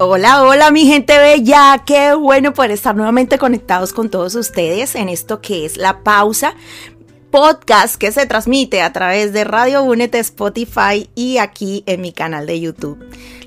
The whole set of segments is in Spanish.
Hola, hola mi gente bella, qué bueno poder estar nuevamente conectados con todos ustedes en esto que es la pausa podcast que se transmite a través de Radio Únete, Spotify y aquí en mi canal de YouTube.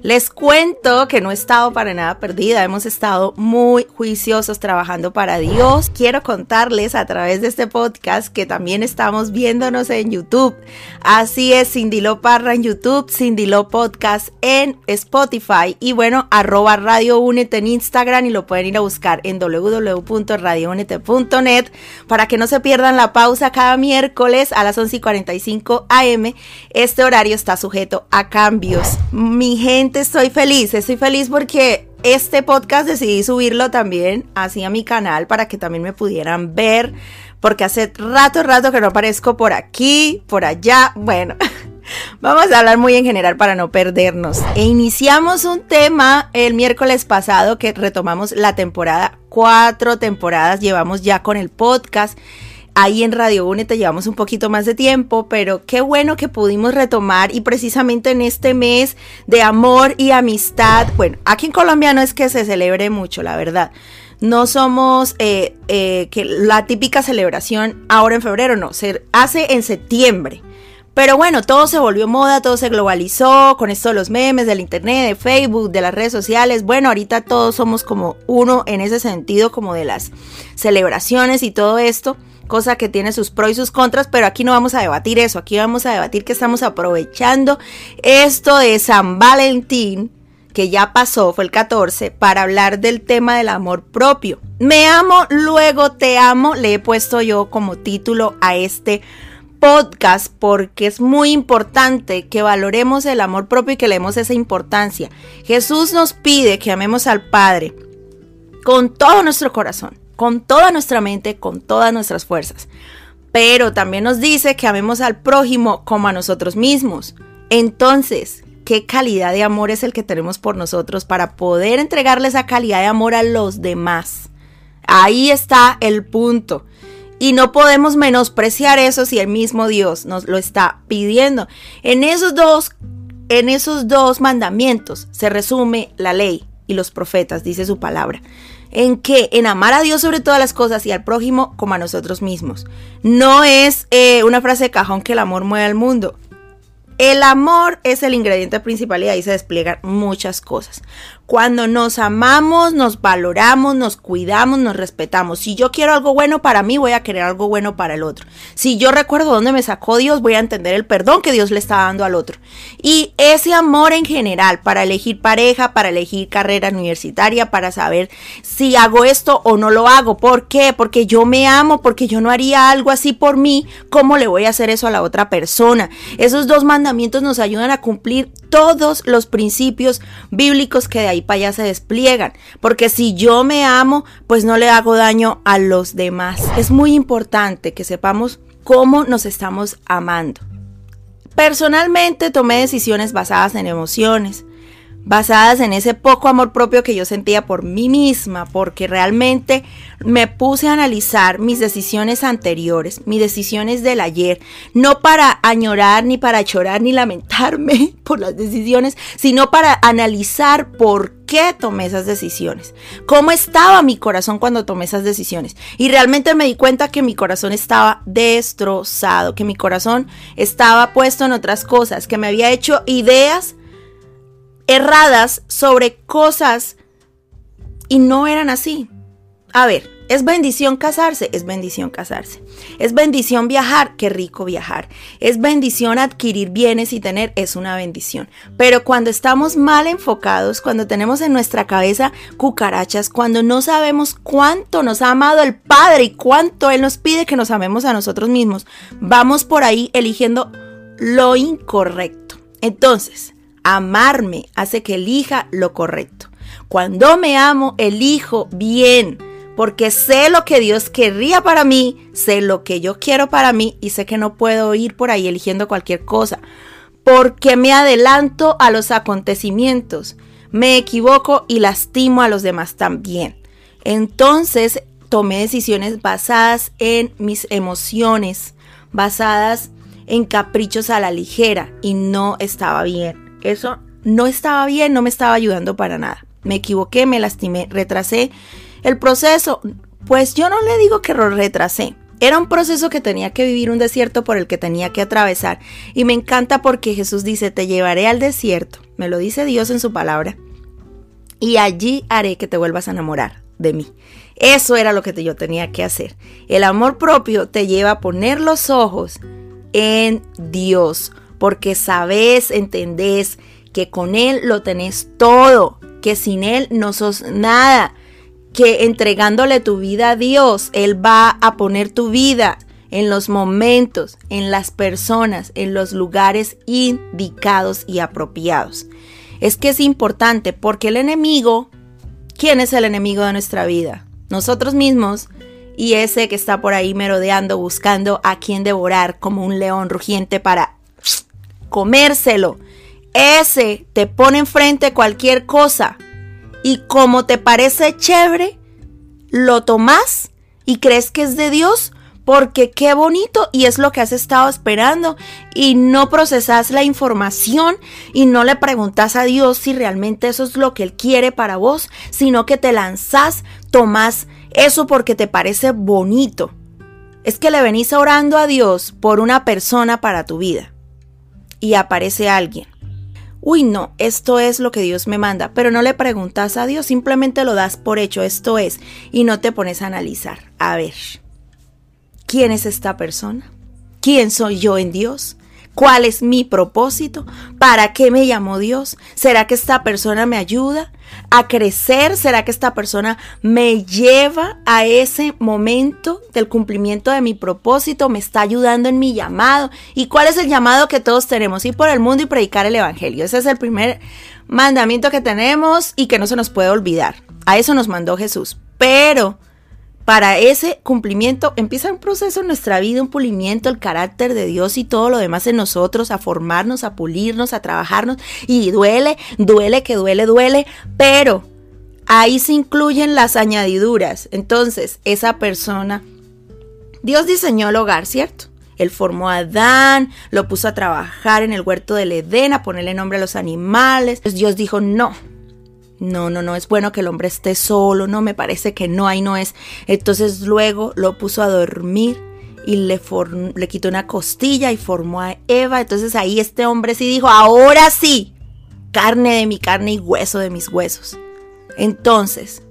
Les cuento que no he estado para nada perdida, hemos estado muy juiciosos trabajando para Dios. Quiero contarles a través de este podcast que también estamos viéndonos en YouTube. Así es, Cindy Lo Parra en YouTube, Cindy Lo Podcast en Spotify y bueno, arroba Radio Únete en Instagram y lo pueden ir a buscar en www.radiounete.net para que no se pierdan la pausa cada miércoles a las 11 y 45 am. Este horario está sujeto a cambios. Mi gente estoy feliz, estoy feliz porque este podcast decidí subirlo también así a mi canal para que también me pudieran ver, porque hace rato, rato que no aparezco por aquí, por allá, bueno. Vamos a hablar muy en general para no perdernos. E iniciamos un tema el miércoles pasado que retomamos la temporada, cuatro temporadas llevamos ya con el podcast Ahí en Radio Únete llevamos un poquito más de tiempo, pero qué bueno que pudimos retomar y precisamente en este mes de amor y amistad, bueno, aquí en Colombia no es que se celebre mucho, la verdad. No somos eh, eh, que la típica celebración ahora en febrero, no, se hace en septiembre. Pero bueno, todo se volvió moda, todo se globalizó con esto de los memes, del internet, de Facebook, de las redes sociales. Bueno, ahorita todos somos como uno en ese sentido, como de las celebraciones y todo esto cosa que tiene sus pros y sus contras, pero aquí no vamos a debatir eso, aquí vamos a debatir que estamos aprovechando esto de San Valentín, que ya pasó, fue el 14, para hablar del tema del amor propio. Me amo, luego te amo, le he puesto yo como título a este podcast porque es muy importante que valoremos el amor propio y que le demos esa importancia. Jesús nos pide que amemos al Padre con todo nuestro corazón, con toda nuestra mente, con todas nuestras fuerzas. Pero también nos dice que amemos al prójimo como a nosotros mismos. Entonces, ¿qué calidad de amor es el que tenemos por nosotros para poder entregarle esa calidad de amor a los demás? Ahí está el punto. Y no podemos menospreciar eso si el mismo Dios nos lo está pidiendo. En esos dos, en esos dos mandamientos se resume la ley y los profetas, dice su palabra. ¿En qué? En amar a Dios sobre todas las cosas y al prójimo como a nosotros mismos. No es eh, una frase de cajón que el amor mueve al mundo. El amor es el ingrediente principal y ahí se despliegan muchas cosas. Cuando nos amamos, nos valoramos, nos cuidamos, nos respetamos. Si yo quiero algo bueno para mí, voy a querer algo bueno para el otro. Si yo recuerdo dónde me sacó Dios, voy a entender el perdón que Dios le está dando al otro. Y ese amor en general, para elegir pareja, para elegir carrera universitaria, para saber si hago esto o no lo hago. ¿Por qué? Porque yo me amo, porque yo no haría algo así por mí. ¿Cómo le voy a hacer eso a la otra persona? Esos dos mandamientos nos ayudan a cumplir todos los principios bíblicos que de ahí para allá se despliegan. Porque si yo me amo, pues no le hago daño a los demás. Es muy importante que sepamos cómo nos estamos amando. Personalmente tomé decisiones basadas en emociones, basadas en ese poco amor propio que yo sentía por mí misma, porque realmente me puse a analizar mis decisiones anteriores, mis decisiones del ayer, no para añorar, ni para llorar, ni lamentarme por las decisiones, sino para analizar por qué tomé esas decisiones, cómo estaba mi corazón cuando tomé esas decisiones. Y realmente me di cuenta que mi corazón estaba destrozado, que mi corazón estaba puesto en otras cosas, que me había hecho ideas erradas sobre cosas y no eran así. A ver, ¿es bendición casarse? Es bendición casarse. ¿Es bendición viajar? Qué rico viajar. ¿Es bendición adquirir bienes y tener? Es una bendición. Pero cuando estamos mal enfocados, cuando tenemos en nuestra cabeza cucarachas, cuando no sabemos cuánto nos ha amado el Padre y cuánto Él nos pide que nos amemos a nosotros mismos, vamos por ahí eligiendo lo incorrecto. Entonces, Amarme hace que elija lo correcto. Cuando me amo, elijo bien, porque sé lo que Dios querría para mí, sé lo que yo quiero para mí y sé que no puedo ir por ahí eligiendo cualquier cosa, porque me adelanto a los acontecimientos, me equivoco y lastimo a los demás también. Entonces tomé decisiones basadas en mis emociones, basadas en caprichos a la ligera y no estaba bien. Eso no estaba bien, no me estaba ayudando para nada. me equivoqué, me lastimé, retrasé el proceso. Pues yo no le digo que lo retrasé. Era un proceso que tenía que vivir, un desierto por el que tenía que atravesar. Y me encanta porque Jesús dice, te llevaré al desierto. Me lo dice Dios en su palabra. Y allí haré que te vuelvas a enamorar de mí. Eso era lo que yo tenía que hacer. El amor propio te lleva a poner los ojos en Dios, porque sabes, entendés que con Él lo tenés todo, que sin Él no sos nada, que entregándole tu vida a Dios, Él va a poner tu vida en los momentos, en las personas, en los lugares indicados y apropiados. Es que es importante porque el enemigo, ¿quién es el enemigo de nuestra vida? Nosotros mismos y ese que está por ahí merodeando buscando a quien devorar como un león rugiente para comérselo. Ese te pone enfrente cualquier cosa y como te parece chévere, lo tomas y crees que es de Dios porque qué bonito y es lo que has estado esperando y no procesas la información y no le preguntas a Dios si realmente eso es lo que Él quiere para vos, sino que te lanzas, tomas eso porque te parece bonito. Es que le venís orando a Dios por una persona para tu vida y aparece alguien uy, no, esto es lo que Dios me manda, pero no le preguntas a Dios, simplemente lo das por hecho, esto es, y no te pones a analizar. A ver, ¿quién es esta persona? ¿Quién soy yo en Dios? ¿Cuál es mi propósito? ¿Para qué me llamó Dios? ¿Será que esta persona me ayuda a crecer? ¿Será que esta persona me lleva a ese momento del cumplimiento de mi propósito? ¿Me está ayudando en mi llamado? ¿Y cuál es el llamado que todos tenemos? Ir por el mundo y predicar el Evangelio. Ese es el primer mandamiento que tenemos y que no se nos puede olvidar. A eso nos mandó Jesús. Pero para ese cumplimiento empieza un proceso en nuestra vida, un pulimiento, el carácter de Dios y todo lo demás en nosotros, a formarnos, a pulirnos, a trabajarnos. Y duele, duele, que duele, duele, pero ahí se incluyen las añadiduras. Entonces, esa persona, Dios diseñó el hogar, ¿cierto? Él formó a Adán, lo puso a trabajar en el huerto del Edén, a ponerle nombre a los animales. Dios dijo, no, no, no, no es bueno que el hombre esté solo, no, me parece que no, ahí no es. Entonces luego lo puso a dormir y le, le quitó una costilla y formó a Eva. Entonces ahí este hombre sí dijo, ahora sí, carne de mi carne y hueso de mis huesos. Entonces,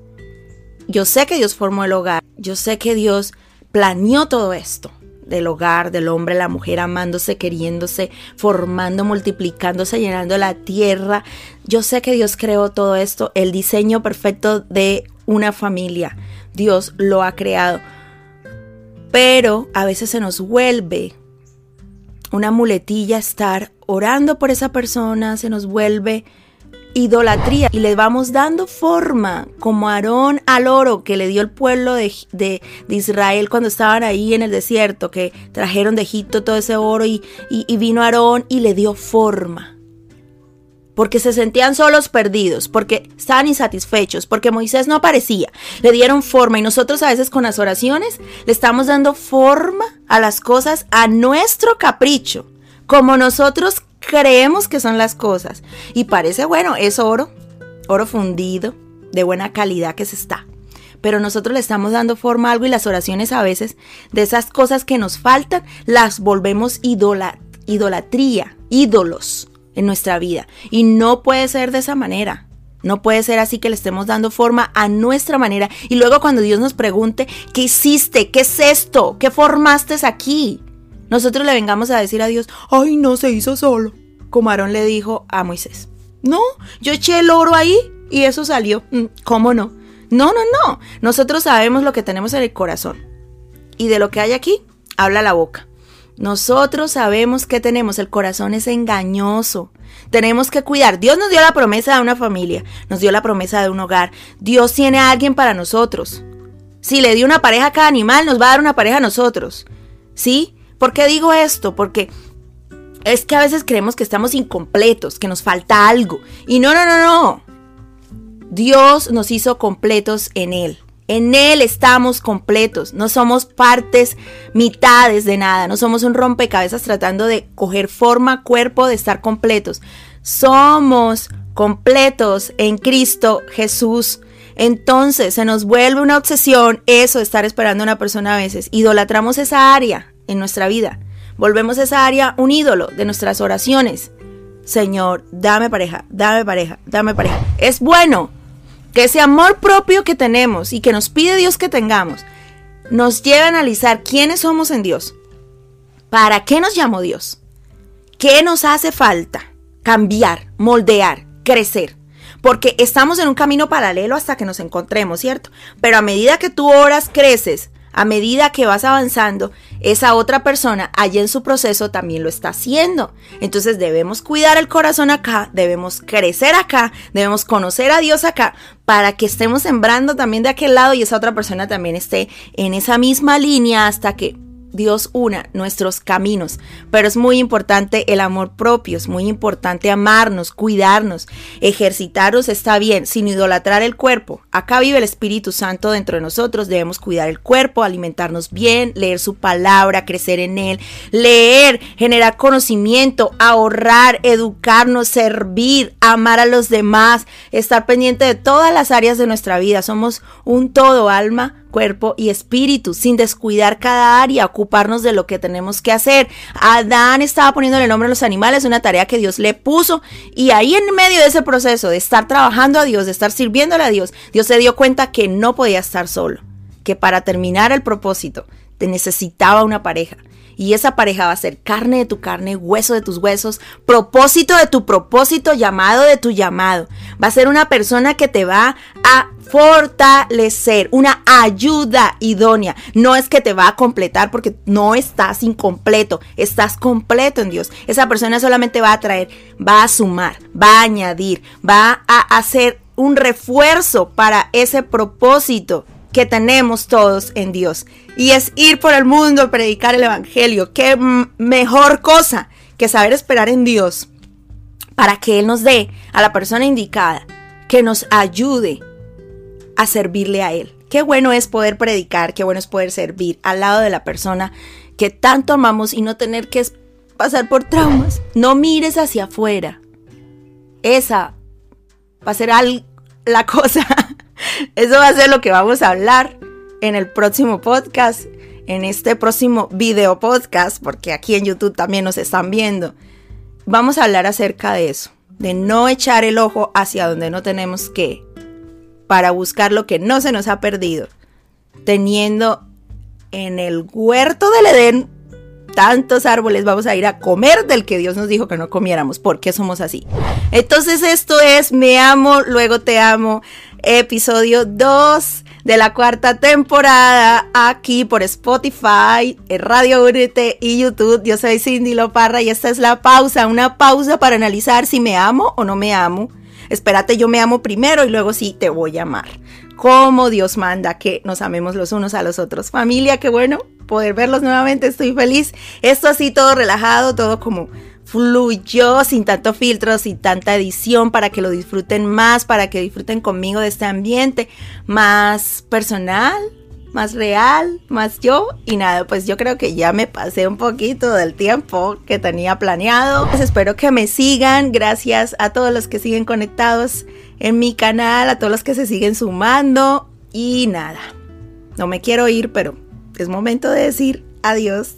yo sé que Dios formó el hogar, yo sé que Dios planeó todo esto del hogar, del hombre, la mujer amándose, queriéndose, formando, multiplicándose, llenando la tierra. Yo sé que Dios creó todo esto, el diseño perfecto de una familia. Dios lo ha creado. Pero a veces se nos vuelve una muletilla estar orando por esa persona, se nos vuelve idolatría y le vamos dando forma como Aarón al oro que le dio el pueblo de, de, Israel cuando estaban ahí en el desierto, que trajeron de Egipto todo ese oro y, y vino Aarón y le dio forma. Porque se sentían solos perdidos, porque estaban insatisfechos, porque Moisés no aparecía. Le dieron forma y nosotros a veces con las oraciones le estamos dando forma a las cosas a nuestro capricho, como nosotros creemos que son las cosas. Y parece bueno, es oro, oro fundido, de buena calidad que se está. Pero nosotros le estamos dando forma a algo y las oraciones a veces de esas cosas que nos faltan las volvemos idolatría, ídolos en nuestra vida. Y no puede ser de esa manera. No puede ser así que le estemos dando forma a nuestra manera. Y luego cuando Dios nos pregunte, ¿qué hiciste? ¿Qué es esto? ¿Qué formaste aquí? Nosotros le vengamos a decir a Dios, ay, no se hizo solo, como Aarón le dijo a Moisés. No, yo eché el oro ahí y eso salió. Mm, ¿Cómo no? No, no, no. Nosotros sabemos lo que tenemos en el corazón. Y de lo que hay aquí, habla la boca. Nosotros sabemos que tenemos, el corazón es engañoso. Tenemos que cuidar. Dios nos dio la promesa de una familia, nos dio la promesa de un hogar. Dios tiene a alguien para nosotros. Si le dio una pareja a cada animal, nos va a dar una pareja a nosotros. ¿Sí? ¿Por qué digo esto? Porque es que a veces creemos que estamos incompletos, que nos falta algo. Y no, no, no, no. Dios nos hizo completos en Él. En Él estamos completos. No somos partes, mitades de nada. No somos un rompecabezas tratando de coger forma, cuerpo, de estar completos. Somos completos en Cristo Jesús. Entonces se nos vuelve una obsesión eso de estar esperando a una persona a veces. Idolatramos esa área en nuestra vida. Volvemos esa área un ídolo de nuestras oraciones. Señor, dame pareja, dame pareja, dame pareja. Es bueno que ese amor propio que tenemos y que nos pide Dios que tengamos nos lleve a analizar quiénes somos en Dios. ¿Para qué nos llamó Dios? ¿Qué nos hace falta? Cambiar, moldear, crecer. Porque estamos en un camino paralelo hasta que nos encontremos, ¿cierto? Pero a medida que tú oras, creces, a medida que vas avanzando, esa otra persona allá en su proceso también lo está haciendo. Entonces debemos cuidar el corazón acá, debemos crecer acá, debemos conocer a Dios acá para que estemos sembrando también de aquel lado y esa otra persona también esté en esa misma línea hasta que Dios una nuestros caminos, pero es muy importante el amor propio, es muy importante amarnos, cuidarnos, ejercitarnos está bien, sin idolatrar el cuerpo. Acá vive el Espíritu Santo dentro de nosotros, debemos cuidar el cuerpo, alimentarnos bien, leer su palabra, crecer en él, leer, generar conocimiento, ahorrar, educarnos, servir, amar a los demás, estar pendiente de todas las áreas de nuestra vida. Somos un todo alma cuerpo y espíritu, sin descuidar cada área, ocuparnos de lo que tenemos que hacer. Adán estaba poniéndole nombre a los animales, una tarea que Dios le puso, y ahí en medio de ese proceso de estar trabajando a Dios, de estar sirviéndole a Dios, Dios se dio cuenta que no podía estar solo, que para terminar el propósito te necesitaba una pareja y esa pareja va a ser carne de tu carne, hueso de tus huesos, propósito de tu propósito, llamado de tu llamado. Va a ser una persona que te va a fortalecer, una ayuda idónea. No es que te va a completar porque no estás incompleto, estás completo en Dios. Esa persona solamente va a traer, va a sumar, va a añadir, va a hacer un refuerzo para ese propósito que tenemos todos en Dios. Y es ir por el mundo predicar el Evangelio. Qué mejor cosa que saber esperar en Dios para que Él nos dé a la persona indicada, que nos ayude a servirle a Él. Qué bueno es poder predicar, qué bueno es poder servir al lado de la persona que tanto amamos y no tener que pasar por traumas. No mires hacia afuera. Esa va a ser la cosa eso va a ser lo que vamos a hablar en el próximo podcast, en este próximo video podcast, porque aquí en YouTube también nos están viendo. Vamos a hablar acerca de eso, de no echar el ojo hacia donde no tenemos que, para buscar lo que no se nos ha perdido, teniendo en el huerto del Edén tantos árboles vamos a ir a comer del que Dios nos dijo que no comiéramos, porque somos así. Entonces esto es Me amo, luego te amo, episodio 2 de la cuarta temporada aquí por Spotify, Radio Únete y YouTube. Yo soy Cindy Loparra y esta es la pausa, una pausa para analizar si me amo o no me amo. Espérate, yo me amo primero y luego sí te voy a amar. Como Dios manda que nos amemos los unos a los otros. Familia, qué bueno poder verlos nuevamente, estoy feliz. Esto así todo relajado, todo como fluyó sin tanto filtro, sin tanta edición, para que lo disfruten más, para que disfruten conmigo de este ambiente más personal, más real, más yo. Y nada, pues yo creo que ya me pasé un poquito del tiempo que tenía planeado. Pues espero que me sigan. Gracias a todos los que siguen conectados en mi canal, a todos los que se siguen sumando. Y nada, no me quiero ir, pero es momento de decir adiós.